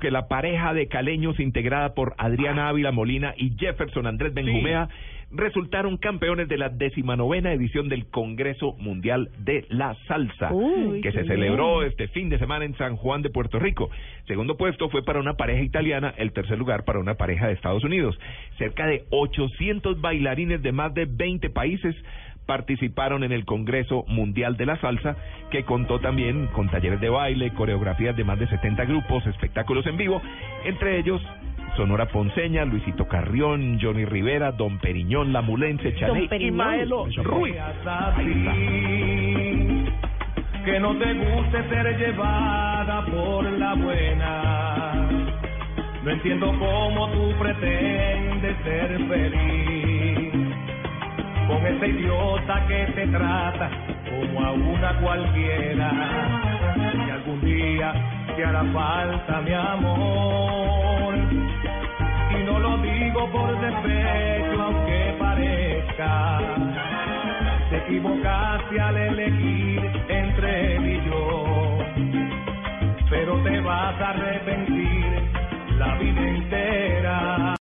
que la pareja de caleños integrada por Adriana Ávila Molina y Jefferson Andrés Benjumea resultaron campeones de la decimanovena edición del Congreso Mundial de la Salsa, que se celebró este fin de semana en San Juan de Puerto Rico. Segundo puesto fue para una pareja italiana, el tercer lugar para una pareja de Estados Unidos. Cerca de 800 bailarines de más de 20 países participaron en el Congreso Mundial de la Salsa, que contó también con talleres de baile, coreografías de más de 70 grupos, espectáculos en vivo, entre ellos Sonora Ponceña, Luisito Carrión, Johnny Rivera, Don Periñón, La Mulense, Chaney y Maelo Ruiz. Que no te guste ser llevada por la buena. No entiendo cómo tú pretendes ser feliz con ese idiota que te trata como a una cualquiera. Y algún día te hará falta mi amor. Y no lo digo por defecto, aunque parezca. Te equivocaste al elegir entre él y yo. Pero te vas a arrepentir la vida